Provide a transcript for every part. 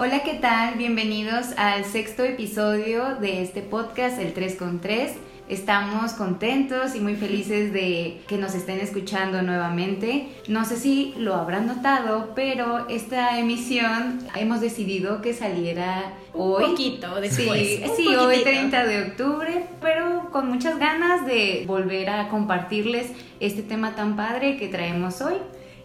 Hola, ¿qué tal? Bienvenidos al sexto episodio de este podcast, el 3 con 3. Estamos contentos y muy felices de que nos estén escuchando nuevamente. No sé si lo habrán notado, pero esta emisión hemos decidido que saliera hoy. Un poquito después. Sí, sí hoy 30 de octubre, pero con muchas ganas de volver a compartirles este tema tan padre que traemos hoy.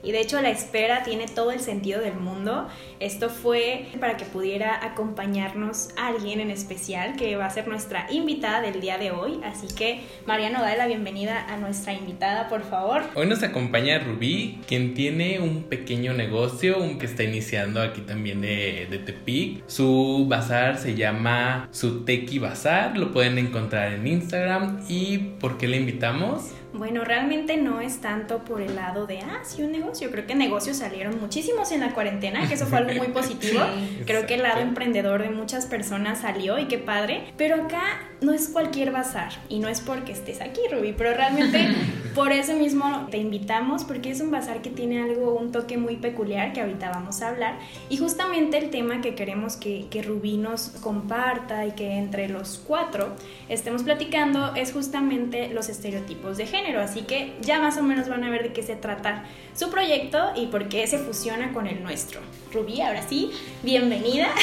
Y de hecho la espera tiene todo el sentido del mundo. Esto fue para que pudiera acompañarnos alguien en especial que va a ser nuestra invitada del día de hoy. Así que Mariano, dale la bienvenida a nuestra invitada, por favor. Hoy nos acompaña Rubí, quien tiene un pequeño negocio un que está iniciando aquí también de, de Tepic. Su bazar se llama Suteki Bazar, lo pueden encontrar en Instagram. ¿Y por qué le invitamos? Bueno, realmente no es tanto por el lado de, ah, sí, un negocio. Creo que negocios salieron muchísimos en la cuarentena, que eso fue algo muy positivo. Creo que el lado emprendedor de muchas personas salió y qué padre. Pero acá no es cualquier bazar y no es porque estés aquí, Ruby, pero realmente por eso mismo te invitamos porque es un bazar que tiene algo, un toque muy peculiar que ahorita vamos a hablar. Y justamente el tema que queremos que, que Rubí nos comparta y que entre los cuatro estemos platicando es justamente los estereotipos de género así que ya más o menos van a ver de qué se trata su proyecto y por qué se fusiona con el nuestro. Rubí, ahora sí, bienvenida.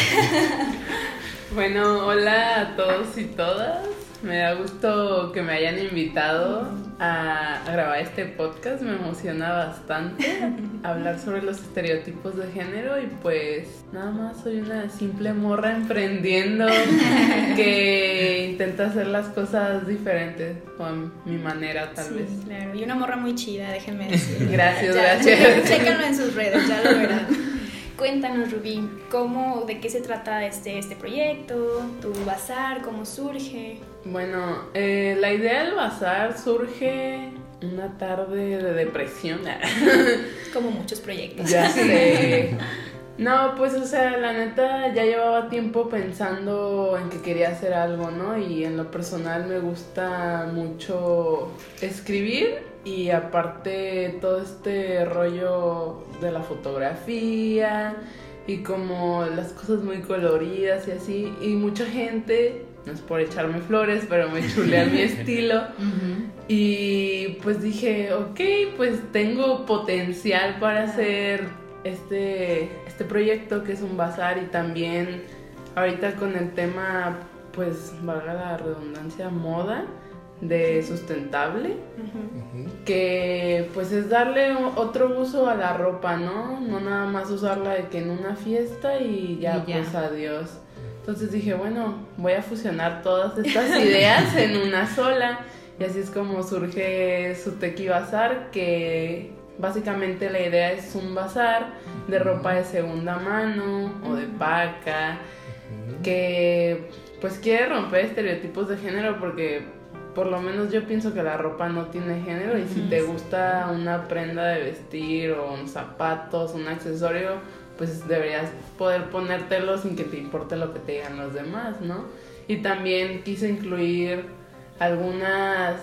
Bueno, hola a todos y todas. Me da gusto que me hayan invitado a, grabar este podcast. Me emociona bastante hablar sobre los estereotipos de género y pues nada más soy una simple morra emprendiendo que intenta hacer las cosas diferentes con mi manera tal vez. Claro, y una morra muy chida, déjenme decir. Gracias, gracias. Chécalo en sus redes, ya lo verán. Cuéntanos, Rubí, ¿cómo, de qué se trata este, este proyecto, tu bazar, cómo surge? Bueno, eh, la idea del bazar surge una tarde de depresión. Como muchos proyectos. Ya sé. No, pues o sea, la neta ya llevaba tiempo pensando en que quería hacer algo, ¿no? Y en lo personal me gusta mucho escribir y aparte todo este rollo de la fotografía y como las cosas muy coloridas y así. Y mucha gente, no es por echarme flores, pero me chulea mi estilo. Y pues dije, ok, pues tengo potencial para hacer este, este proyecto que es un bazar y también ahorita con el tema, pues valga la redundancia, moda de sustentable, que pues es darle otro uso a la ropa, ¿no? No nada más usarla de que en una fiesta y ya, pues adiós. Entonces dije, bueno, voy a fusionar todas estas ideas en una sola. Y así es como surge Suteki Bazar, que básicamente la idea es un bazar de ropa de segunda mano o de paca, que pues quiere romper estereotipos de género porque por lo menos yo pienso que la ropa no tiene género y si te gusta una prenda de vestir o un zapatos, un accesorio, pues deberías poder ponértelo sin que te importe lo que te digan los demás, ¿no? Y también quise incluir algunas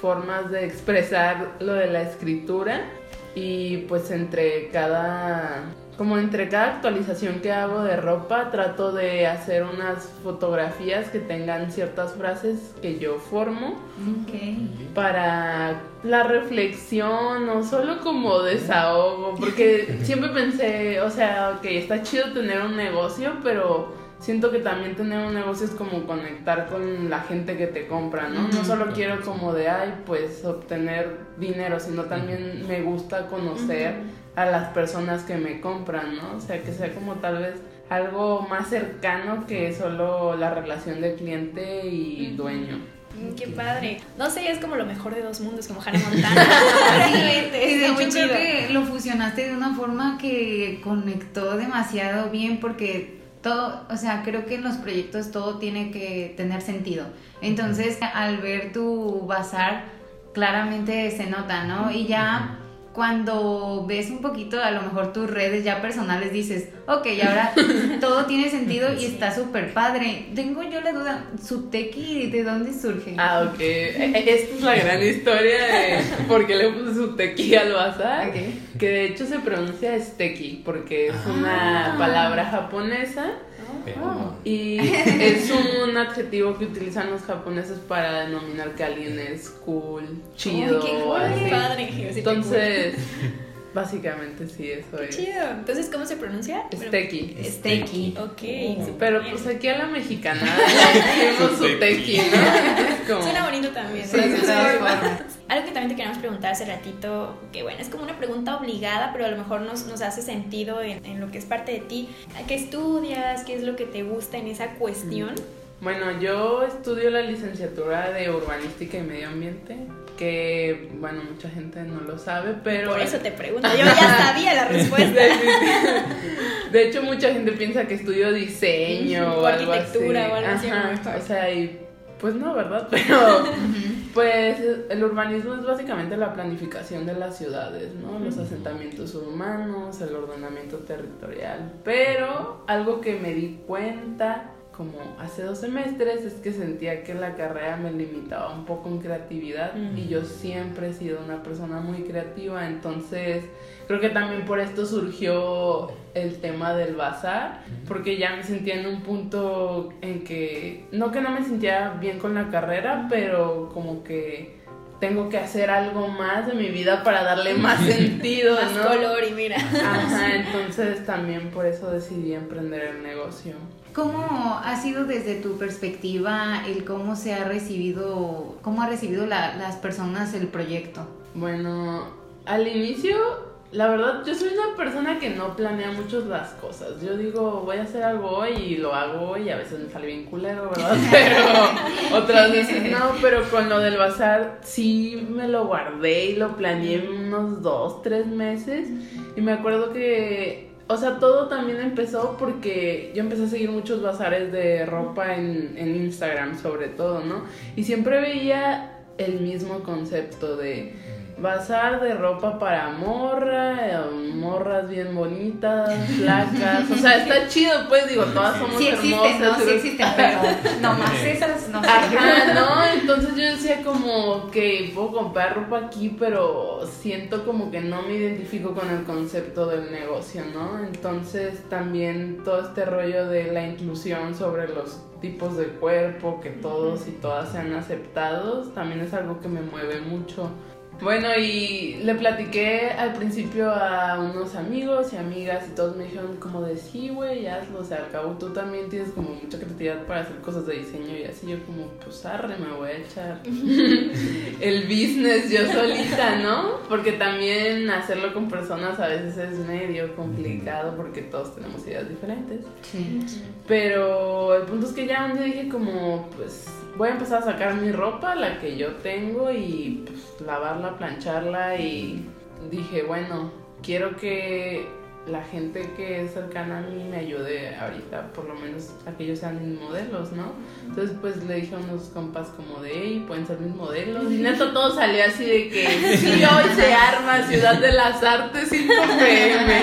formas de expresar lo de la escritura y pues entre cada como entre cada actualización que hago de ropa, trato de hacer unas fotografías que tengan ciertas frases que yo formo para la reflexión o solo como desahogo, porque siempre pensé, o sea, ok, está chido tener un negocio, pero siento que también tener un negocio es como conectar con la gente que te compra, ¿no? No solo quiero como de, ay, pues obtener dinero, sino también me gusta conocer a las personas que me compran, ¿no? O sea, que sea como tal vez algo más cercano que solo la relación de cliente y dueño. Mm, qué padre. No sé, es como lo mejor de dos mundos, como Hannah Montana. sí, de hecho creo que lo fusionaste de una forma que conectó demasiado bien porque todo, o sea, creo que en los proyectos todo tiene que tener sentido. Entonces, al ver tu bazar, claramente se nota, ¿no? Y ya cuando ves un poquito a lo mejor tus redes ya personales dices, ok, ahora todo tiene sentido y está súper padre. Tengo yo la duda, ¿su tequi de dónde surge? Ah, ok. E, e, esta es la gran historia de por qué le puse su tequi al bazar. Que de hecho se pronuncia steki porque es una palabra japonesa Oh. y es un adjetivo que utilizan los japoneses para denominar que alguien es cool, chido. Ay, qué cool, así. padre. Entonces, básicamente sí, eso Qué es. chido. Entonces, ¿cómo se pronuncia? Steki. Steaky. Ok. Pero súper pues aquí a la mexicana le su tequi, ¿no? Como- Suena bonito también. Sí, ¿no? Algo que también te queríamos preguntar hace ratito, que bueno, es como una pregunta obligada, pero a lo mejor nos, nos hace sentido en, en lo que es parte de ti. ¿Qué estudias? ¿Qué es lo que te gusta en esa cuestión? Bueno, yo estudio la licenciatura de urbanística y medio ambiente, que bueno, mucha gente no lo sabe, pero... Por eso te pregunto. Yo ya sabía la respuesta. De hecho, mucha gente piensa que estudio diseño O o, algo arquitectura así. o algo así, Ajá. O sea, y pues no, ¿verdad? Pero pues el urbanismo es básicamente la planificación de las ciudades, ¿no? Los asentamientos urbanos, el ordenamiento territorial. Pero algo que me di cuenta como hace dos semestres es que sentía que la carrera me limitaba un poco en creatividad y yo siempre he sido una persona muy creativa, entonces creo que también por esto surgió el tema del bazar, porque ya me sentía en un punto en que, no que no me sentía bien con la carrera, pero como que tengo que hacer algo más de mi vida para darle más sentido, Más ¿no? color y mira. Ajá, entonces también por eso decidí emprender el negocio. ¿Cómo ha sido desde tu perspectiva el cómo se ha recibido, cómo ha recibido la- las personas el proyecto? Bueno, al inicio, la verdad, yo soy una persona que no planea mucho las cosas. Yo digo, voy a hacer algo hoy y lo hago y a veces me sale bien culero, ¿verdad? Pero otras veces no, pero con lo del bazar sí me lo guardé y lo planeé unos dos, tres meses. Y me acuerdo que, o sea, todo también empezó porque yo empecé a seguir muchos bazares de ropa en, en Instagram, sobre todo, ¿no? Y siempre veía el mismo concepto de bazar de ropa para morra, eh, morras bien bonitas, flacas, o sea, está chido, pues digo, todas somos Sí existen, ¿no? hermosas. Sí existen, pero nomás esas no sé. Ajá, no, entonces yo decía como que puedo comprar ropa aquí, pero siento como que no me identifico con el concepto del negocio, ¿no? Entonces también todo este rollo de la inclusión sobre los tipos de cuerpo, que todos y todas sean aceptados, también es algo que me mueve mucho. Bueno, y le platiqué al principio a unos amigos y amigas y todos me dijeron como de sí, güey, hazlo, o sea, al cabo tú también tienes como mucha creatividad para hacer cosas de diseño y así yo como, pues arre, me voy a echar el business yo solita, ¿no? Porque también hacerlo con personas a veces es medio complicado porque todos tenemos ideas diferentes. Sí. Pero el punto es que ya un día dije como, pues voy a empezar a sacar mi ropa, la que yo tengo, y pues lavarla, plancharla y dije, bueno, quiero que la gente que es cercana a mí me ayude ahorita, por lo menos a que ellos sean mis modelos, ¿no? Entonces pues le dije a unos compas como de, hey, pueden ser mis modelos. Y neto todo salió así de que, sí, hoy se arma Ciudad de las Artes 5 pm.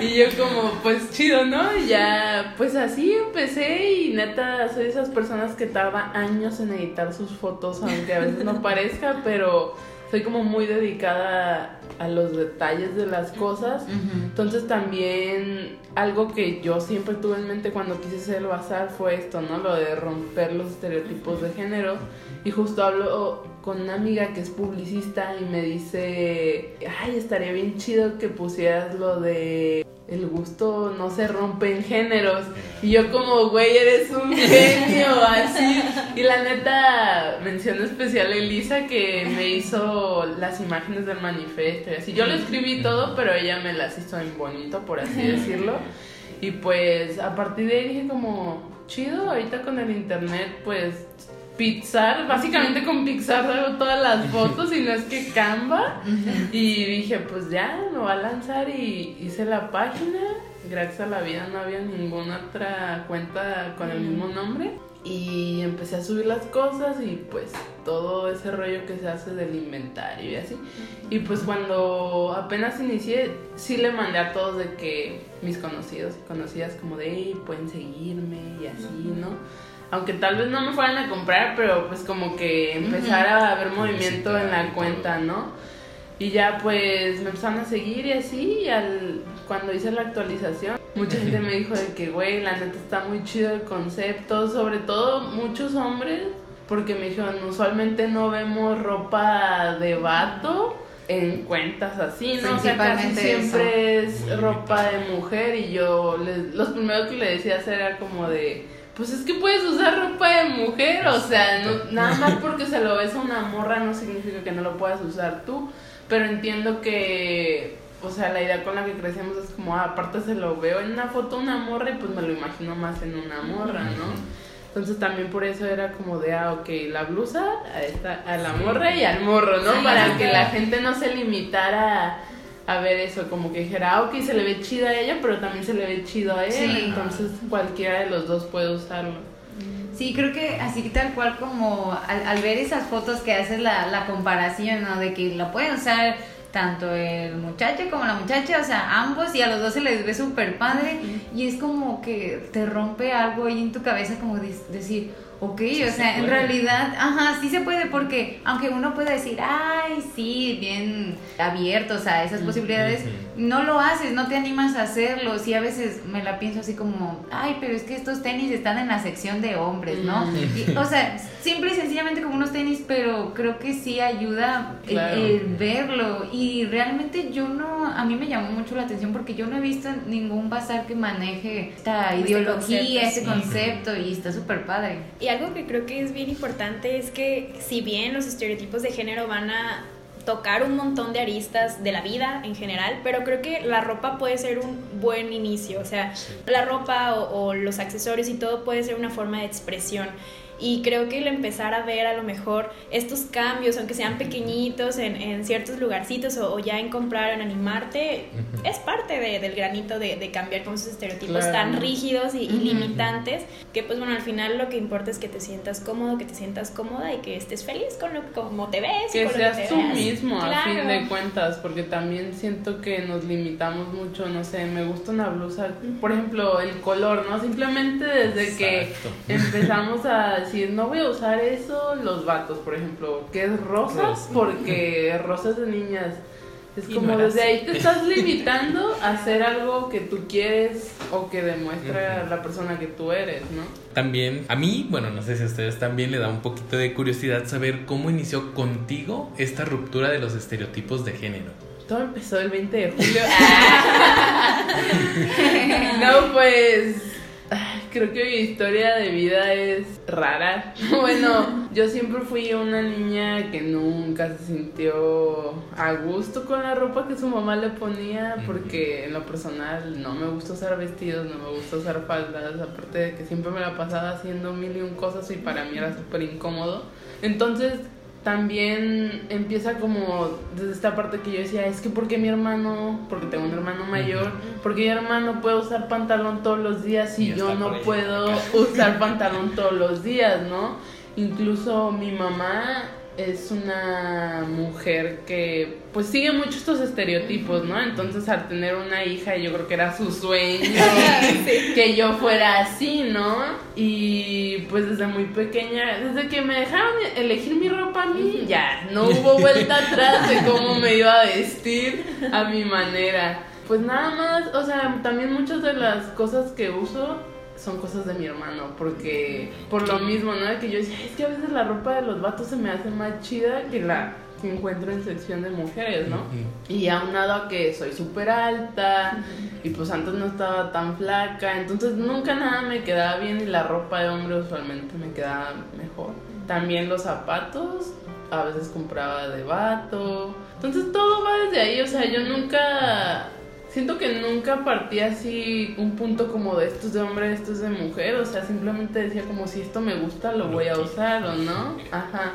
Y yo como, pues chido, ¿no? Y ya, pues así empecé y neta soy de esas personas que tarda años en editar sus fotos, aunque a veces no parezca, pero soy como muy dedicada a los detalles de las cosas. Entonces también algo que yo siempre tuve en mente cuando quise hacer el bazar fue esto, ¿no? Lo de romper los estereotipos de género. Y justo hablo con una amiga que es publicista y me dice, ay, estaría bien chido que pusieras lo de el gusto no se rompe en géneros. Y yo como, güey, eres un genio, así. Y la neta, mención especial a Elisa que me hizo las imágenes del manifiesto y así. Yo lo escribí todo, pero ella me las hizo en bonito, por así decirlo. Y pues a partir de ahí dije como, chido, ahorita con el internet, pues Pixar, básicamente con Pixar hago todas las fotos y no es que Canva. Y dije, pues ya, me voy a lanzar y hice la página. Gracias a la vida no había ninguna otra cuenta con el mismo nombre. Y empecé a subir las cosas y pues todo ese rollo que se hace del inventario y así. Y pues cuando apenas inicié, sí le mandé a todos de que mis conocidos y conocidas como de, hey, pueden seguirme y así, ¿no? Aunque tal vez no me fueran a comprar, pero pues como que empezar a haber movimiento en la cuenta, ¿no? Y ya pues me empezaron a seguir y así, y al, cuando hice la actualización, mucha gente me dijo de que, güey, la neta está muy chido el concepto, sobre todo muchos hombres, porque me dijeron, usualmente no vemos ropa de vato en cuentas así, ¿no? O sea, casi siempre es ropa de mujer y yo, les, los primeros que le decía era como de pues es que puedes usar ropa de mujer, o sea, nada más porque se lo ves a una morra no significa que no lo puedas usar tú, pero entiendo que, o sea, la idea con la que crecemos es como, ah, aparte se lo veo en una foto una morra y pues me lo imagino más en una morra, ¿no? Entonces también por eso era como de, ah, ok, la blusa a, esta, a la morra y al morro, ¿no? Para que la gente no se limitara a ver eso, como que dijera, ah, ok, se le ve chido a ella, pero también se le ve chido a él, entonces cualquiera de los dos puede usarlo. Sí, creo que así tal cual como al, ver esas fotos que haces la, la comparación, ¿no? De que lo pueden usar tanto el muchacho como la muchacha, o sea, ambos y a los dos se les ve súper padre y es como que te rompe algo ahí en tu cabeza como decir, Ok, o sea, en realidad, ajá, sí se puede porque aunque uno pueda decir, ay, sí, bien abiertos a esas posibilidades, no lo haces, no te animas a hacerlo. Sí, a veces me la pienso así como, ay, pero es que estos tenis están en la sección de hombres, ¿no? o sea, simple y sencillamente como unos tenis, pero creo que sí ayuda el, verlo. Y realmente yo no, a mí me llamó mucho la atención porque yo no he visto ningún bazar que maneje esta este ideología, ese concepto, y está súper padre. Y algo que creo que es bien importante es que si bien los estereotipos de género van a tocar un montón de aristas de la vida en general, pero creo que la ropa puede ser un buen inicio, o sea, la ropa o, los accesorios y todo puede ser una forma de expresión. Y creo que el empezar a ver a lo mejor estos cambios, aunque sean pequeñitos en, en ciertos lugarcitos o, ya en comprar, en animarte, es parte de, del granito de, de, cambiar con esos estereotipos tan rígidos y, limitantes, que pues bueno, al final lo que importa es que te sientas cómodo, que te sientas cómoda y que estés feliz con lo como te ves. Que con seas lo que tú mismo a fin de cuentas, porque también siento que nos limitamos mucho, no sé, me gusta una blusa, por ejemplo, el color, ¿no? Simplemente desde que empezamos a decir, no voy a usar eso, los vatos, por ejemplo, que es rosa, porque rosas de niñas. Es como desde ahí te estás limitando a hacer algo que tú quieres o que demuestra la persona que tú eres, ¿no? También, a mí, bueno, no sé si a ustedes también le da un poquito de curiosidad saber cómo inició contigo esta ruptura de los estereotipos de género. Todo empezó el 20 de julio. no, pues creo que mi historia de vida es rara. Bueno, yo siempre fui una niña que nunca se sintió a gusto con la ropa que su mamá le ponía, porque en lo personal no me gusta usar vestidos, no me gusta usar faldas, aparte de que siempre me la pasaba haciendo mil y un cosas y para mí era súper incómodo. Entonces también empieza como desde esta parte que yo decía, es que porque mi hermano, porque tengo un hermano mayor, porque mi hermano puede usar pantalón todos los días y, yo no puedo usar pantalón todos los días, ¿no? Incluso mi mamá es una mujer que pues sigue mucho estos estereotipos, ¿no? Entonces al tener una hija yo creo que era su sueño que yo fuera así, ¿no? Y pues desde muy pequeña, desde que me dejaron elegir mi ropa a mí, ya, no hubo vuelta atrás de cómo me iba a vestir a mi manera. Pues nada más, o sea, también muchas de las cosas que uso son cosas de mi hermano, porque por lo mismo, ¿no? Que yo decía, es que a veces la ropa de los vatos se me hace más chida que la que encuentro en sección de mujeres, ¿no? Y aunado a que soy súper alta y pues antes no estaba tan flaca, entonces nunca nada me quedaba bien y la ropa de hombre usualmente me quedaba mejor. También los zapatos, a veces compraba de vato. Entonces todo va desde ahí, o sea, yo nunca siento que nunca partí así un punto como de esto es de hombre, esto es de mujer, o sea, simplemente decía como si esto me gusta lo voy a usar o no. Ajá.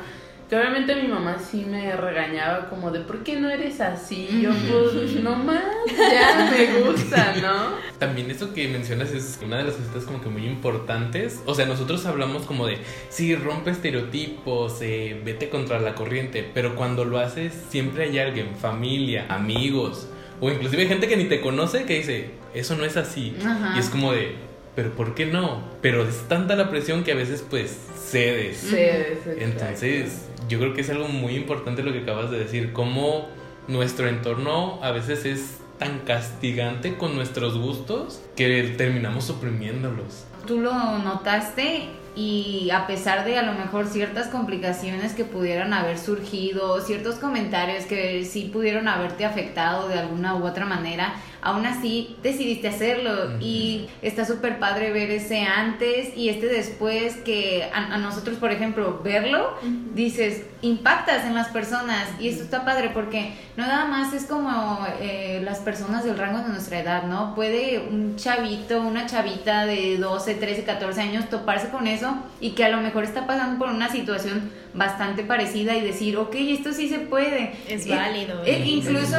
Que obviamente mi mamá sí me regañaba como de ¿por qué no eres así? yo pues no más, ya me gusta, ¿no? También eso que mencionas es una de las cosas como que muy importantes. O sea, nosotros hablamos como de sí, rompe estereotipos, eh, vete contra la corriente, pero cuando lo haces siempre hay alguien, familia, amigos, o inclusive gente que ni te conoce que dice, eso no es así. Y es como de, pero ¿por qué no? Pero es tanta la presión que a veces pues cedes. Cedes. Entonces, yo creo que es algo muy importante lo que acabas de decir, cómo nuestro entorno a veces es tan castigante con nuestros gustos que terminamos suprimiéndolos. Tú lo notaste y a pesar de a lo mejor ciertas complicaciones que pudieran haber surgido, ciertos comentarios que sí pudieron haberte afectado de alguna u otra manera, aún así decidiste hacerlo. Y está súper padre ver ese antes y este después que a, nosotros, por ejemplo, verlo, dices, impactas en las personas. Y esto está padre porque no nada más es como eh, las personas del rango de nuestra edad, ¿no? Puede un chavito, una chavita de 12, 13, 14 años toparse con eso y que a lo mejor está pasando por una situación bastante parecida y decir, ok, esto sí se puede. Es válido. Eh, incluso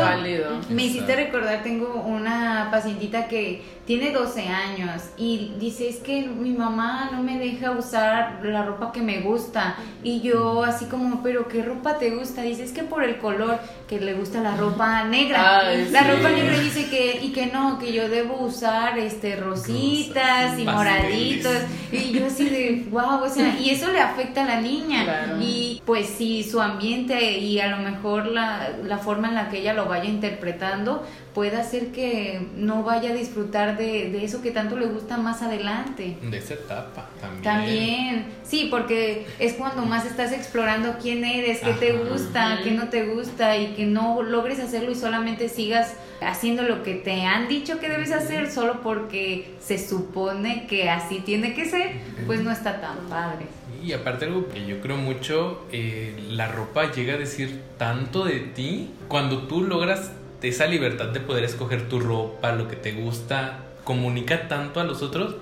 me hiciste recordar, tengo una pacientita que tiene 12 años y dice, es que mi mamá no me deja usar la ropa que me gusta. Y yo así como, pero ¿qué ropa te gusta? Dice, es que por el color, que le gusta la ropa negra. la ropa negra dice que, y que no, que yo debo usar este rositas y moraditos. Y yo así de, wow, o sea, y eso le afecta a la niña. Y pues si su ambiente y a lo mejor la, la forma en la que ella lo vaya interpretando, puede hacer que no vaya a disfrutar de, eso que tanto le gusta más adelante. De esa etapa también. También, sí, porque es cuando más estás explorando quién eres, qué te gusta, qué no te gusta y que no logres hacerlo y solamente sigas haciendo lo que te han dicho que debes hacer solo porque se supone que así tiene que ser, pues no está tan padre. Y aparte algo que yo creo mucho, eh, la ropa llega a decir tanto de ti cuando tú logras esa libertad de poder escoger tu ropa, lo que te gusta, comunica tanto a los otros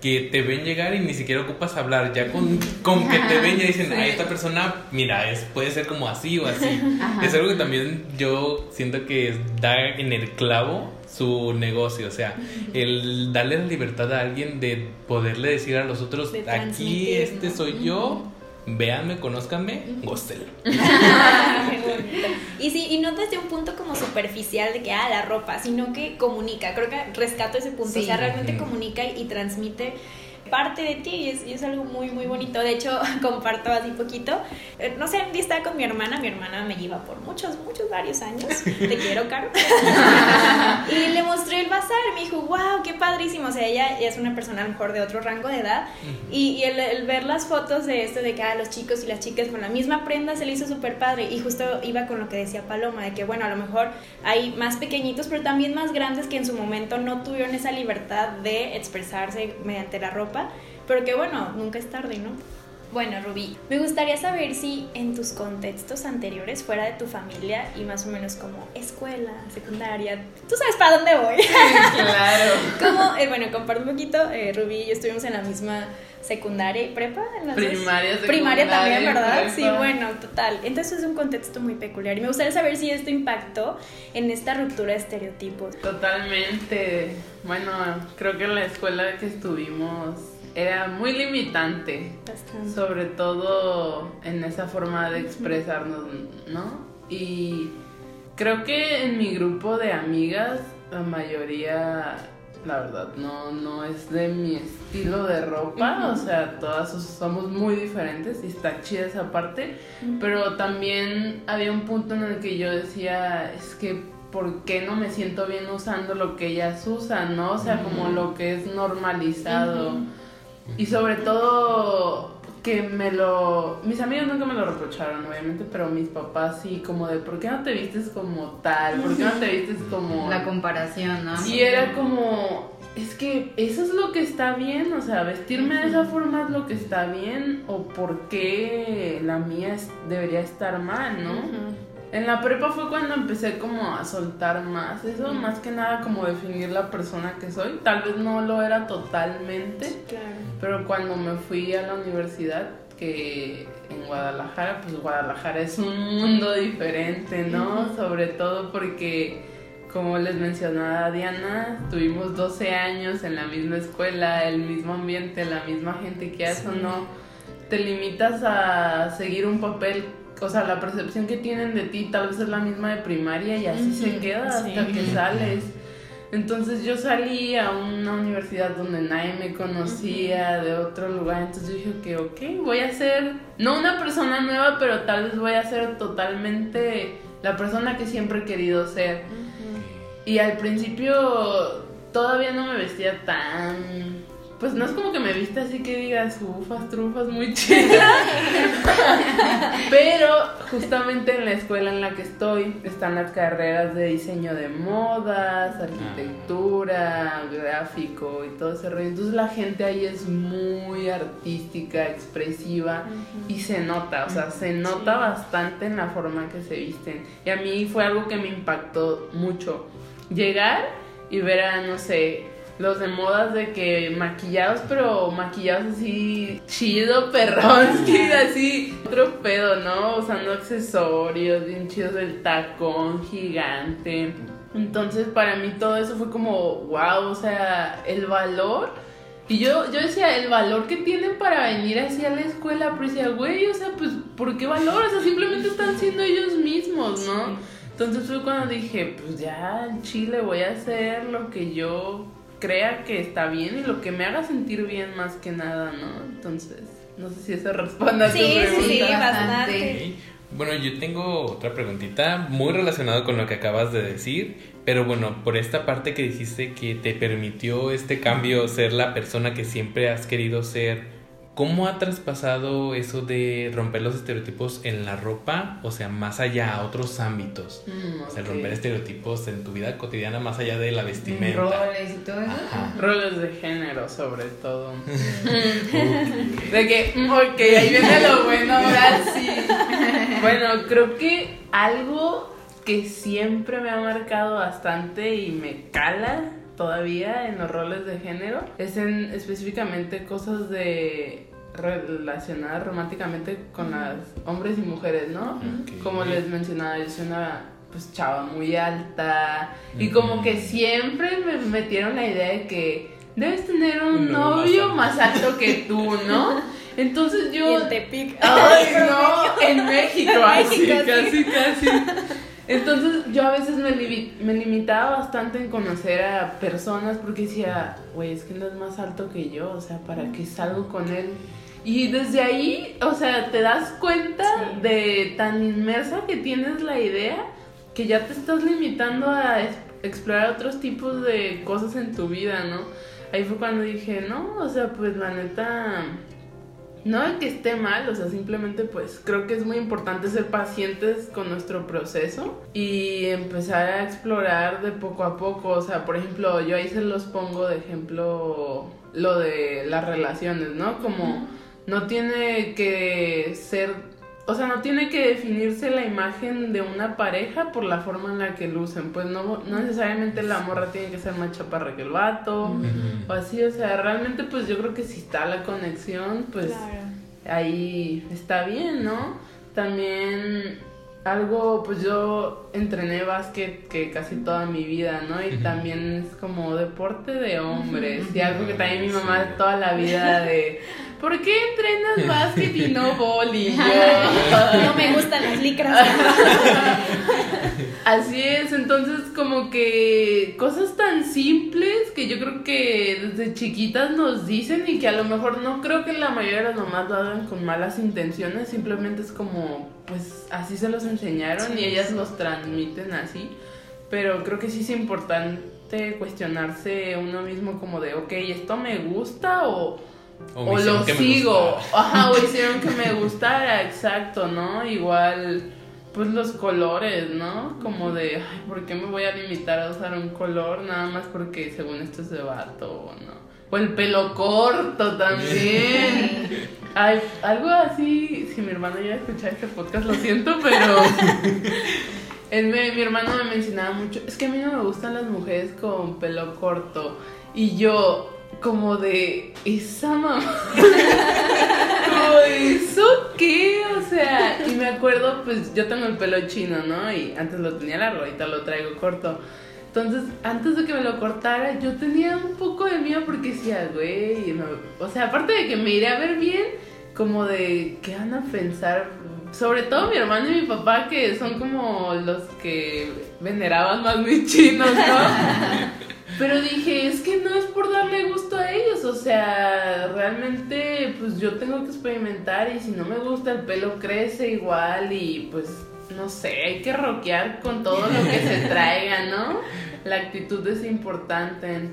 que te ven llegar y ni siquiera ocupas hablar, ya con, con que te ven ya dicen, a esta persona, mira, es, puede ser como así o así. Es algo que también yo siento que da en el clavo su negocio, o sea, el darle la libertad a alguien de poderle decir a los otros, aquí este soy yo véanme, conózcanme, gócelo. y sí, y no desde un punto como superficial de que, ah, la ropa, sino que comunica. Creo que rescato ese punto. O sea, realmente comunica y transmite parte de ti y es, y es, algo muy, muy bonito. De hecho, comparto así poquito. Eh, no sé, un día estaba con mi hermana, mi hermana me lleva por muchos, muchos, varios años. Te quiero, Caro. y le mostré el bazar, me dijo, wow, qué padrísimo. O sea, ella es una persona a lo mejor de otro rango de edad. Y, y el, ver las fotos de esto, de que ah, los chicos y las chicas con la misma prenda se le hizo súper padre. Y justo iba con lo que decía Paloma, de que bueno, a lo mejor hay más pequeñitos, pero también más grandes que en su momento no tuvieron esa libertad de expresarse mediante la ropa pero que bueno, nunca es tarde, ¿no? Bueno, Rubí, me gustaría saber si en tus contextos anteriores, fuera de tu familia y más o menos como escuela, secundaria, tú sabes para dónde voy. claro. como, eh, bueno, comparto un poquito, eh, Rubí y yo estuvimos en la misma secundaria y prepa. En primaria, Primaria también, ¿verdad? Sí, bueno, total. Entonces es un contexto muy peculiar y me gustaría saber si esto impactó en esta ruptura de estereotipos. Totalmente. Bueno, creo que en la escuela que estuvimos era muy limitante. Sobre todo en esa forma de expresarnos, ¿no? Y creo que en mi grupo de amigas, la mayoría, la verdad, no, no es de mi estilo de ropa. O sea, todas somos muy diferentes y está chida esa parte. Pero también había un punto en el que yo decía, es que ¿por qué no me siento bien usando lo que ellas usan, no? O sea, como lo que es normalizado. Y sobre todo que me lo... Mis amigos nunca me lo reprocharon, obviamente, pero mis papás sí, como de, ¿por qué no te vistes como tal? ¿Por qué no te vistes como... La comparación, ¿no? Y era como, es que eso es lo que está bien, o sea, vestirme de esa forma es lo que está bien, o por qué la mía debería estar mal, ¿no? En la prepa fue cuando empecé como a soltar más eso, más que nada como definir la persona que soy. Tal vez no lo era totalmente, pero cuando me fui a la universidad, que en Guadalajara, pues Guadalajara es un mundo diferente, ¿no? Sobre todo porque, como les mencionaba Diana, tuvimos 12 años en la misma escuela, el mismo ambiente, la misma gente que eso no te limitas a seguir un papel o sea, la percepción que tienen de ti tal vez es la misma de primaria y así se queda hasta que sales. Entonces yo salí a una universidad donde nadie me conocía, de otro lugar, entonces yo dije que, ok, voy a ser, no una persona nueva, pero tal vez voy a ser totalmente la persona que siempre he querido ser. Y al principio todavía no me vestía tan pues no es como que me viste así que digas, ufas, trufas, muy chidas. Pero justamente en la escuela en la que estoy están las carreras de diseño de modas, arquitectura, gráfico y todo ese rollo. Entonces la gente ahí es muy artística, expresiva y se nota, o sea, se nota bastante en la forma que se visten. Y a mí fue algo que me impactó mucho. Llegar y ver a, no sé, los de modas de que maquillados, pero maquillados así chido, perrón, así otro pedo, ¿no? Usando accesorios bien chidos, el tacón gigante. Entonces para mí todo eso fue como, wow, o sea, el valor. Y yo, yo decía, el valor que tienen para venir así a la escuela, pero decía, güey, o sea, pues, ¿por qué valor? O sea, simplemente están siendo ellos mismos, ¿no? Entonces fue cuando dije, pues ya en Chile voy a hacer lo que yo crea que está bien y lo que me haga sentir bien más que nada, ¿no? Entonces, no sé si eso responde a tu pregunta. Sí, sí, bastante. Bueno, yo tengo otra preguntita muy relacionada con lo que acabas de decir, pero bueno, por esta parte que dijiste que te permitió este cambio ser la persona que siempre has querido ser, ¿Cómo ha traspasado eso de romper los estereotipos en la ropa? O sea, más allá a otros ámbitos. Mm, o sea, romper estereotipos en tu vida cotidiana más allá de la vestimenta. Roles y todo eso. Roles de género, sobre todo. de que, mm, ok, ahí viene lo bueno, ahora sí. bueno, creo que algo que siempre me ha marcado bastante y me cala todavía en los roles de género es en específicamente cosas de relacionadas románticamente con las hombres y mujeres, ¿no? Como les mencionaba, yo soy una pues chava muy alta y como que siempre me metieron la idea de que debes tener un novio más alto. que tú, ¿no? Entonces yo... Y Tepic. Ay, no, en México, así, casi, casi. Entonces yo a veces me, me, limitaba bastante en conocer a personas porque decía, güey, es que no es más alto que yo, o sea, ¿para qué salgo con él? Y desde ahí, o sea, te das cuenta de tan inmersa que tienes la idea que ya te estás limitando a explorar otros tipos de cosas en tu vida, ¿no? Ahí fue cuando dije, no, o sea, pues la neta no que esté mal, o sea, simplemente pues creo que es muy importante ser pacientes con nuestro proceso y empezar a explorar de poco a poco, o sea, por ejemplo, yo ahí se los pongo de ejemplo lo de las relaciones, ¿no? Como no tiene que ser o sea, no tiene que definirse la imagen de una pareja por la forma en la que lucen. Pues no, no necesariamente la morra tiene que ser más chaparra que el vato. O así, o sea, realmente pues yo creo que si está la conexión, pues ahí está bien, ¿no? También algo, pues yo entrené básquet que casi toda mi vida, ¿no? Y también es como deporte de hombres. Y algo que también mi mamá toda la vida de ¿por qué entrenas básquet y no boli? no me gustan las licras. Así es, entonces como que cosas tan simples que yo creo que desde chiquitas nos dicen y que a lo mejor no creo que la mayoría de las mamás lo hagan con malas intenciones, simplemente es como, pues así se los enseñaron y ellas los transmiten así, pero creo que sí es importante cuestionarse uno mismo como de, ok, ¿esto me gusta o o, lo sigo. Ajá, o hicieron que me gustara, exacto, ¿no? Igual, pues los colores, ¿no? Como de, ay, ¿por qué me voy a limitar a usar un color nada más porque según esto es de vato, ¿no? O el pelo corto también. Ay, algo así, si mi hermano ya escucha este podcast, lo siento, pero él mi hermano me mencionaba mucho, es que a mí no me gustan las mujeres con pelo corto. Y yo, como de esa mamá. como de eso qué, o sea, y me acuerdo, pues yo tengo el pelo chino, ¿no? Y antes lo tenía largo, ahorita lo traigo corto. Entonces, antes de que me lo cortara, yo tenía un poco de miedo porque decía, güey, o sea, aparte de que me iré a ver bien, como de, ¿qué van a pensar? Sobre todo mi hermano y mi papá, que son como los que veneraban más mis chinos, ¿no? Pero dije, es que no es por darle gusto a ellos, o sea, realmente pues yo tengo que experimentar y si no me gusta el pelo crece igual y pues no sé, hay que rockear con todo lo que se traiga, ¿no? La actitud es importante.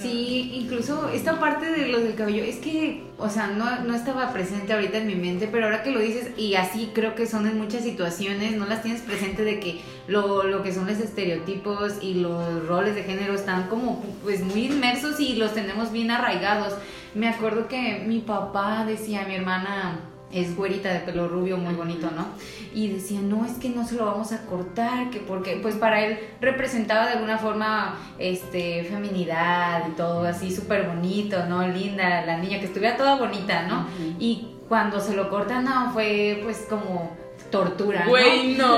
Sí, incluso esta parte de lo del cabello, es que, o sea, no, no estaba presente ahorita en mi mente, pero ahora que lo dices, y así creo que son en muchas situaciones, no las tienes presente de que lo, lo que son los estereotipos y los roles de género están como pues muy inmersos y los tenemos bien arraigados. Me acuerdo que mi papá decía a mi hermana, es güerita de pelo rubio, muy bonito, ¿no? Y decía, no, es que no se lo vamos a cortar, que porque, pues para él representaba de alguna forma, este, feminidad y todo así, súper bonito, ¿no? Linda, la niña, que estuviera toda bonita, ¿no? Y cuando se lo cortan, no, fue pues como tortura, ¿no? Güey, no.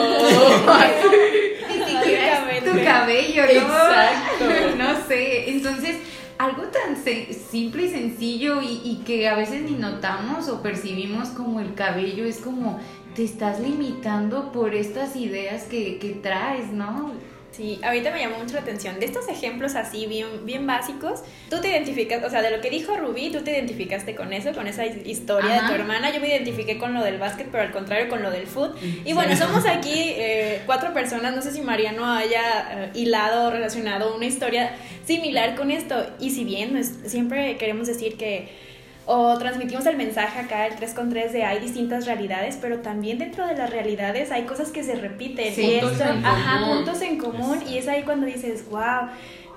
tu cabello, ¿no? Exacto. no sé, entonces algo tan simple y sencillo y, que a veces ni notamos o percibimos como el cabello es como te estás limitando por estas ideas que, que traes, ¿no? Sí, ahorita me llamó mucho la atención. De estos ejemplos así bien, bien básicos, tú te identificas, o sea, de lo que dijo Rubí, tú te identificaste con eso, con esa historia de tu hermana. Yo me identifiqué con lo del básquet, pero al contrario con lo del foot. Y bueno, somos aquí eh, cuatro personas, no sé si Mariano haya eh, hilado o relacionado una historia similar con esto. Y si bien siempre queremos decir que o transmitimos el mensaje acá, el 3 con 3 de hay distintas realidades, pero también dentro de las realidades hay cosas que se repiten. y puntos, en ajá, puntos en común. Y es ahí cuando dices, wow,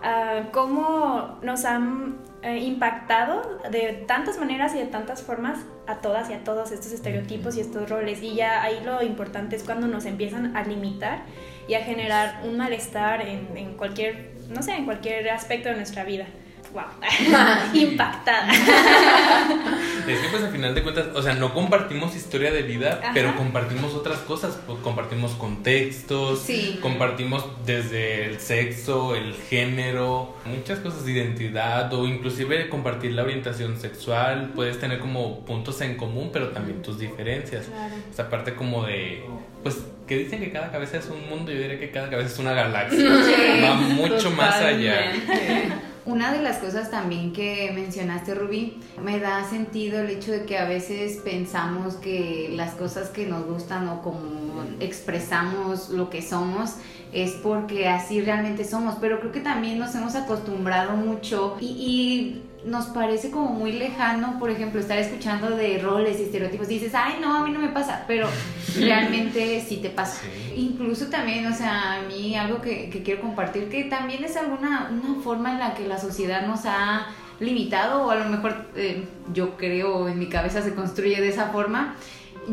ah, cómo nos han eh, impactado de tantas maneras y de tantas formas a todas y a todos estos estereotipos y estos roles. Y ya ahí lo importante es cuando nos empiezan a limitar y a generar un malestar en, en cualquier, no sé, en cualquier aspecto de nuestra vida wow, impactada. Es que pues al final de cuentas, o sea, no compartimos historia de vida, pero compartimos otras cosas, pues, compartimos contextos, compartimos desde el sexo, el género, muchas cosas de identidad o inclusive compartir la orientación sexual, puedes tener como puntos en común, pero también tus diferencias. O sea, aparte como de pues que dicen que cada cabeza es un mundo, yo diría que cada cabeza es una galaxia. Va mucho más allá. Una de las cosas también que mencionaste, Rubí, me da sentido el hecho de que a veces pensamos que las cosas que nos gustan o como expresamos lo que somos es porque así realmente somos, pero creo que también nos hemos acostumbrado mucho y, nos parece como muy lejano, por ejemplo, estar escuchando de roles y estereotipos. dices, ay, no, a mí no me pasa, pero realmente sí te pasa. Incluso también, o sea, a mí algo que, quiero compartir, que también es alguna una forma en la que la sociedad nos ha limitado, o a lo mejor eh, yo creo en mi cabeza se construye de esa forma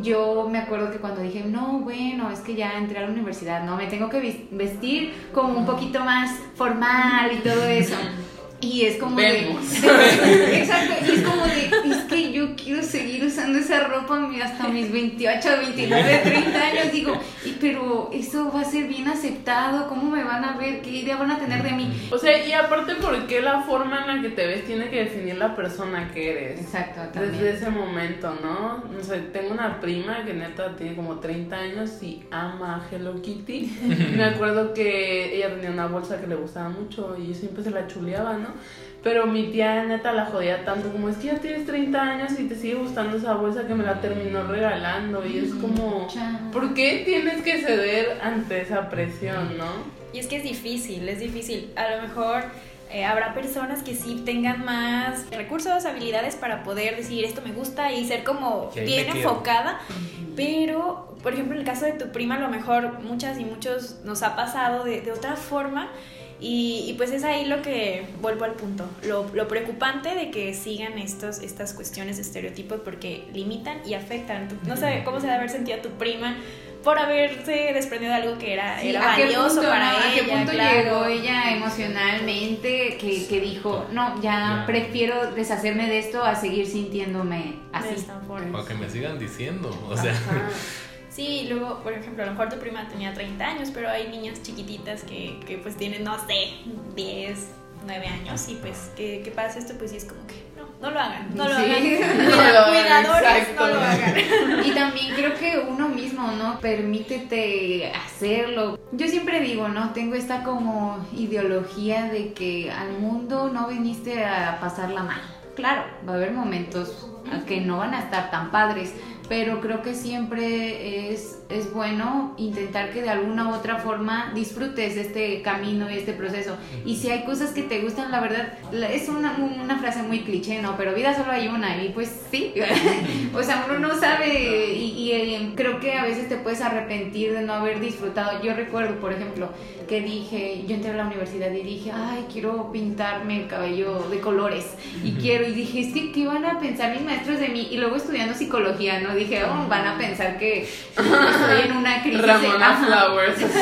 yo me acuerdo que cuando dije, no, bueno, es que ya entré a la universidad, no, me tengo que vestir como un poquito más formal y todo eso. Y es como de. Exacto, y es como de. Es que yo quiero seguir usando esa ropa hasta mis 28, 29, 30 años. Digo, pero eso va a ser bien aceptado. ¿Cómo me van a ver? ¿Qué idea van a tener de mí? O sea, y aparte, porque la forma en la que te ves tiene que definir la persona que eres? Exacto, también. Desde ese momento, ¿no? O sea, tengo una prima que neta tiene como 30 años y ama a Hello Kitty. me acuerdo que ella tenía una bolsa que le gustaba mucho y siempre se la chuleaba, ¿no? Pero mi tía neta la jodía tanto como es que ya tienes 30 años y te sigue gustando esa bolsa que me la terminó regalando y es como, ¿por qué tienes que ceder ante esa presión, no? Y es que es difícil, es difícil. A lo mejor eh, habrá personas que sí tengan más recursos, habilidades para poder decir esto me gusta y ser como bien enfocada, pero por ejemplo en el caso de tu prima a lo mejor muchas y muchos nos ha pasado de, de otra forma y, pues es ahí lo que vuelvo al punto, lo, lo, preocupante de que sigan estos, estas cuestiones de estereotipos porque limitan y afectan. No sé cómo se debe haber sentido tu prima por haberse desprendido de algo que era, era valioso para ella. ¿A qué punto llegó ella emocionalmente que, que dijo, no, ya prefiero deshacerme de esto a seguir sintiéndome así? O que me sigan diciendo, o sea... Sí, luego, por ejemplo, a lo mejor tu prima tenía 30 años, pero hay niñas chiquititas que, que pues tienen, no sé, 10, 9 años y pues, ¿qué, qué pasa esto? Pues sí es como que no, no lo hagan, no lo hagan. Cuidado, Mamadores no lo hagan. Y también creo que uno mismo, ¿no? Permítete hacerlo. Yo siempre digo, ¿no? Tengo esta como ideología de que al mundo no viniste a pasarla mal. Claro, va a haber momentos que no van a estar tan padres, pero creo que siempre es, es bueno intentar que de alguna u otra forma disfrutes este camino y este proceso. Y si hay cosas que te gustan, la verdad, es una, una frase muy cliché, ¿no? Pero vida solo hay una y pues sí, o sea, uno no sabe y, y, eh, creo que a veces te puedes arrepentir de no haber disfrutado. Yo recuerdo, por ejemplo, que dije, yo entré a la universidad y dije, ay, quiero pintarme el cabello de colores y quiero, y dije, es que, ¿qué van a pensar mis maestros de mí? Y luego estudiando psicología, ¿no? Dije, oh, van a pensar que estoy en una crisis. Ramona Flowers,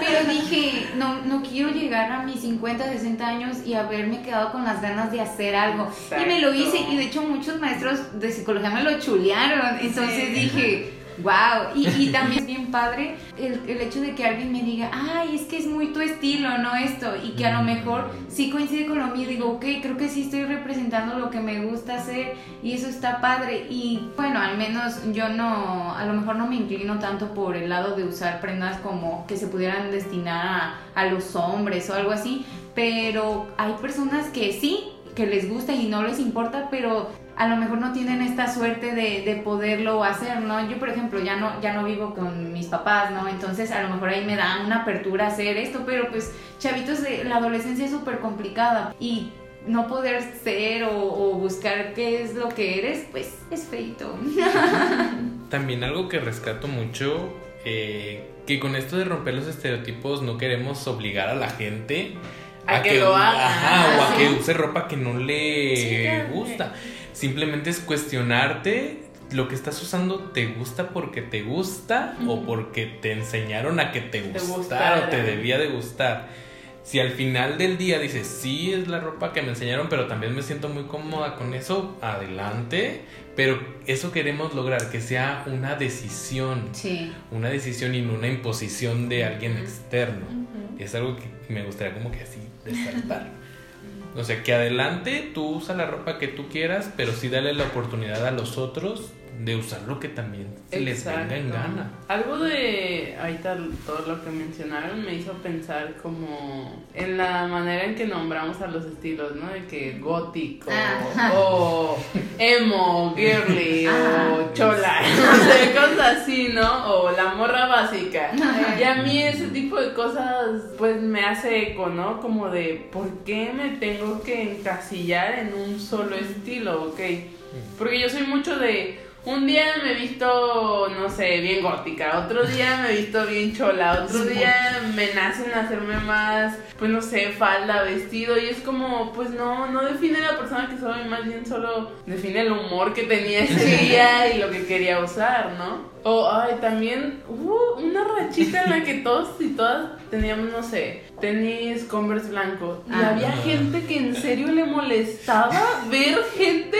Pero dije, no, no quiero llegar a mis 50, 60 años y haberme quedado con las ganas de hacer algo. Y me lo hice, y de hecho muchos maestros de psicología me lo chulearon. Entonces dije Wow, y, y, también es bien padre el, el, hecho de que alguien me diga, ay, es que es muy tu estilo, no esto, y que a lo mejor sí coincide con lo mío, digo, ok, creo que sí estoy representando lo que me gusta hacer y eso está padre. Y bueno, al menos yo no, a lo mejor no me inclino tanto por el lado de usar prendas como que se pudieran destinar a, a los hombres o algo así, pero hay personas que sí, que les gusta y no les importa, pero a lo mejor no tienen esta suerte de, de, poderlo hacer, ¿no? Yo, por ejemplo, ya no, ya no vivo con mis papás, ¿no? Entonces, a lo mejor ahí me da una apertura a hacer esto, pero pues, chavitos, de, la adolescencia es súper complicada y no poder ser o, o, buscar qué es lo que eres, pues es feito. También algo que rescato mucho, eh, que con esto de romper los estereotipos no queremos obligar a la gente a, a que, que, lo haga. Ajá, o a que use ropa que no le sí, gusta. Simplemente es cuestionarte lo que estás usando te gusta porque te gusta uh -huh. o porque te enseñaron a que te, te gustara o te debía de gustar. Si al final del día dices, sí, es la ropa que me enseñaron, pero también me siento muy cómoda con eso, adelante. Pero eso queremos lograr, que sea una decisión. Sí. Una decisión y no una imposición de alguien externo. Uh -huh. Es algo que me gustaría como que así resaltar. O sea, que adelante tú usa la ropa que tú quieras, pero sí dale la oportunidad a los otros de usar lo que también se les venga en gana. Algo de ahorita todo lo que mencionaron me hizo pensar como en la manera en que nombramos a los estilos, ¿no? De que gótico ah. o emo, girly ah. o chola, no sé, cosas así, ¿no? O la morra básica. Y a mí ese tipo de cosas pues me hace eco, ¿no? Como de ¿por qué me tengo que encasillar en un solo estilo? Ok. Porque yo soy mucho de un día me he visto, no sé, bien gótica, otro día me he visto bien chola, otro día me nacen hacerme más, pues no sé, falda, vestido, y es como, pues no, no define la persona que soy, más bien solo define el humor que tenía ese día y lo que quería usar, ¿no? O, ay, también hubo una rachita en la que todos y todas teníamos, no sé, tenis Converse blanco. Y ah, había no. gente que en serio le molestaba ver gente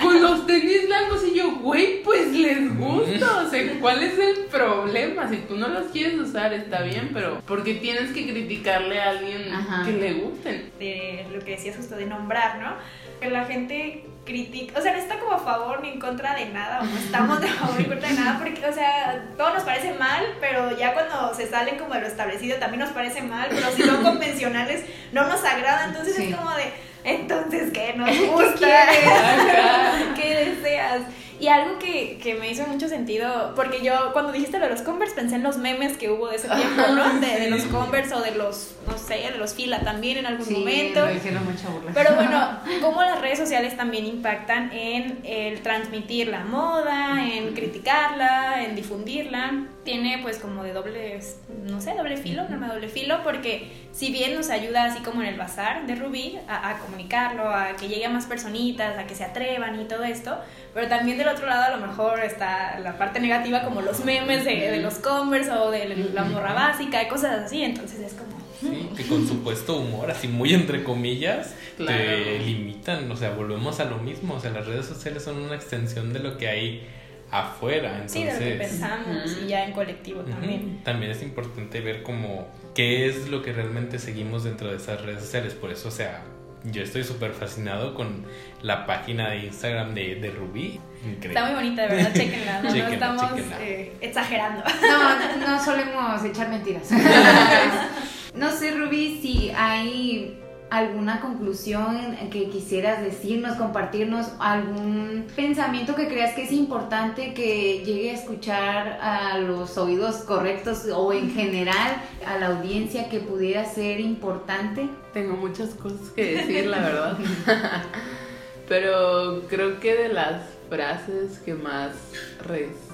con los tenis blancos. Y yo, güey, pues les gusta. O sea, ¿cuál es el problema? Si tú no los quieres usar, está bien, pero porque tienes que criticarle a alguien Ajá. que le gusten? De lo que decías justo de nombrar, ¿no? Que la gente critica, o sea, no está como a favor ni en contra de nada, o no estamos de favor ni en contra de nada, porque, o sea, todo nos parece mal, pero ya cuando se salen como de lo establecido también nos parece mal, pero si son convencionales no nos agrada, entonces sí. es como de, entonces, ¿qué nos gusta? ¿Qué, ¿Qué deseas? Y algo que, que, me hizo mucho sentido, porque yo cuando dijiste lo de los Converse pensé en los memes que hubo de ese tiempo, ¿no? De, de los Converse o de los, no sé, de los Fila también en algún sí, momento. Me hicieron mucha burla. Pero bueno, cómo las redes sociales también impactan en el transmitir la moda, en criticarla, en difundirla. Tiene pues como de doble, no sé, doble filo, no doble filo, porque si bien nos ayuda así como en el bazar de Rubí a, a comunicarlo, a que llegue a más personitas, a que se atrevan y todo esto, pero también del otro lado a lo mejor está la parte negativa como los memes de, de los Converse o de la morra básica y cosas así, entonces es como... Sí, que con supuesto humor, así muy entre comillas, claro. te limitan, o sea, volvemos a lo mismo, o sea, las redes sociales son una extensión de lo que hay afuera, entonces... Sí, de lo que pensamos uh -huh. y ya en colectivo uh -huh. también. También es importante ver como qué es lo que realmente seguimos dentro de esas redes sociales, por eso, o sea, yo estoy súper fascinado con la página de Instagram de, de Rubí. Increíble. Está muy bonita, de verdad, chequenla. No, estamos eh, exagerando. No, no solemos echar mentiras. no sé, Rubí, si hay alguna conclusión que quisieras decirnos, compartirnos, algún pensamiento que creas que es importante que llegue a escuchar a los oídos correctos o en general a la audiencia que pudiera ser importante. Tengo muchas cosas que decir, la verdad. Pero creo que de las frases que más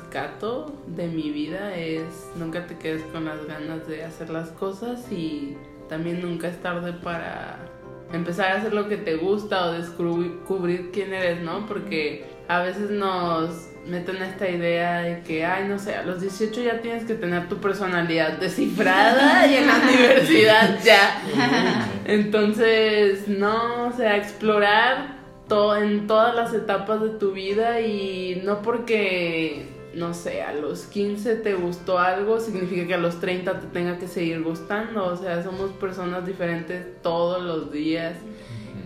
rescato de mi vida es nunca te quedes con las ganas de hacer las cosas y también nunca es tarde para empezar a hacer lo que te gusta o descubrir quién eres, ¿no? Porque a veces nos meten esta idea de que, ay, no sé, a los 18 ya tienes que tener tu personalidad descifrada y en la universidad ya. Entonces, no, o sea, explorar todo, en todas las etapas de tu vida y no porque no sé, a los 15 te gustó algo, significa que a los 30 te tenga que seguir gustando. O sea, somos personas diferentes todos los días.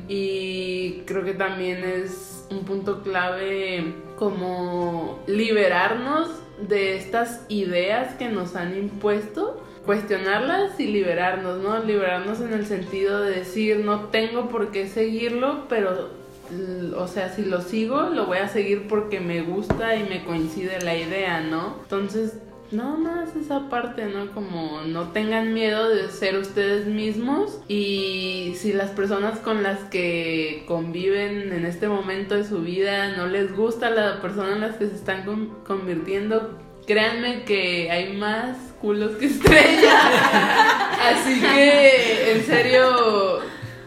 Y creo que también es un punto clave como liberarnos de estas ideas que nos han impuesto, cuestionarlas y liberarnos, ¿no? Liberarnos en el sentido de decir, no tengo por qué seguirlo, pero o sea, si lo sigo, lo voy a seguir porque me gusta y me coincide la idea, ¿no? Entonces, no más esa parte, ¿no? Como no tengan miedo de ser ustedes mismos y si las personas con las que conviven en este momento de su vida no les gusta la persona en las que se están convirtiendo, créanme que hay más culos que estrellas. Así que, en serio,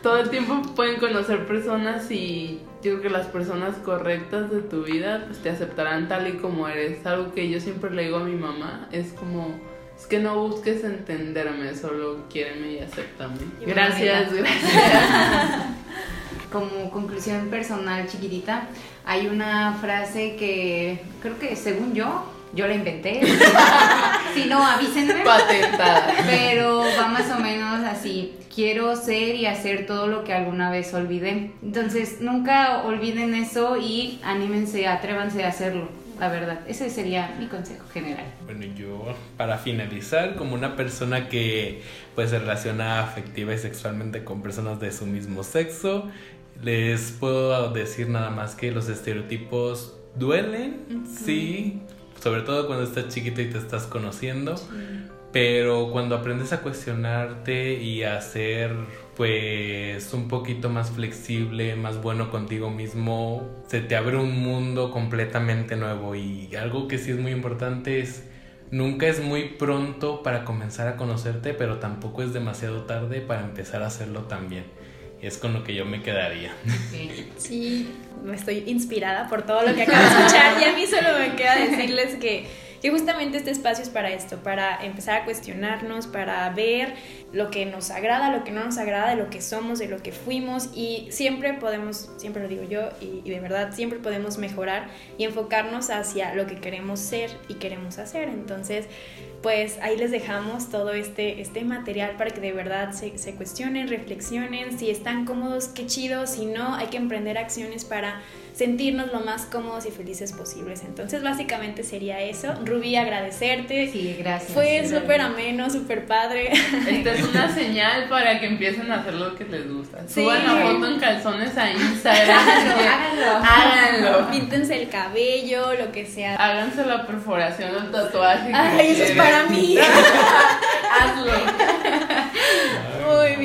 todo el tiempo pueden conocer personas y yo creo que las personas correctas de tu vida pues te aceptarán tal y como eres. Algo que yo siempre le digo a mi mamá es como es que no busques entenderme, solo quiéreme y acéptame. Gracias, gracias. Como conclusión personal chiquitita, hay una frase que creo que según yo yo la inventé. si no, avísenme. Patentada. Pero va más o menos así quiero ser y hacer todo lo que alguna vez olvidé. Entonces, nunca olviden eso y anímense, atrévanse a hacerlo. La verdad, ese sería mi consejo general. Bueno, yo para finalizar, como una persona que pues se relaciona afectiva y sexualmente con personas de su mismo sexo, les puedo decir nada más que los estereotipos duelen, sí, sobre todo cuando estás chiquito y te estás conociendo. Pero cuando aprendes a cuestionarte y a ser pues un poquito más flexible, más bueno contigo mismo, se te abre un mundo completamente nuevo y algo que sí es muy importante es nunca es muy pronto para comenzar a conocerte, pero tampoco es demasiado tarde para empezar a hacerlo también. Y es con lo que yo me quedaría. Sí, me estoy inspirada por todo lo que acabo de escuchar y a mí solo me queda decirles que y justamente este espacio es para esto, para empezar a cuestionarnos, para ver lo que nos agrada, lo que no nos agrada, de lo que somos, de lo que fuimos y siempre podemos, siempre lo digo yo y, de verdad, siempre podemos mejorar y enfocarnos hacia lo que queremos ser y queremos hacer. Entonces, pues ahí les dejamos todo este, este material para que de verdad se, se cuestionen, reflexionen, si están cómodos, qué chido, si no, hay que emprender acciones para sentirnos lo más cómodos y felices posibles. Entonces, básicamente sería eso. Rubí, agradecerte. Sí, gracias. Fue súper ameno, súper padre. Esta es una señal para que empiecen a hacer lo que les gusta. Suban la foto en calzones a Instagram. háganlo, háganlo. Píntense el cabello, lo que sea. Háganse la perforación el tatuaje. Ay, eso es para mí. Hazlo.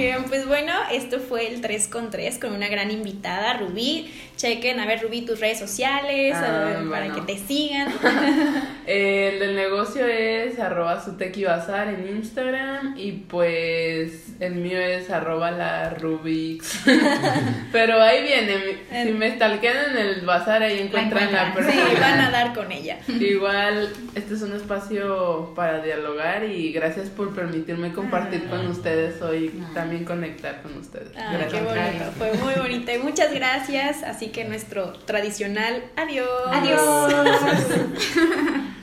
Bien, pues bueno, esto fue el 3 con 3 con una gran invitada, Rubí. Chequen, a ver, Rubí, tus redes sociales ah, para que te sigan. el del negocio es arroba bazar en Instagram y pues el mío es arroba la Rubix. Pero ahí viene, si me stalkean en el bazar ahí encuentran la persona. Sí, van a dar con ella. Igual, este es un espacio para dialogar y gracias por permitirme compartir con ah. ustedes hoy, ah. también conectar con ustedes. gracias. Qué bonito, fue muy bonito y muchas gracias. Así que nuestro tradicional adiós. Adiós.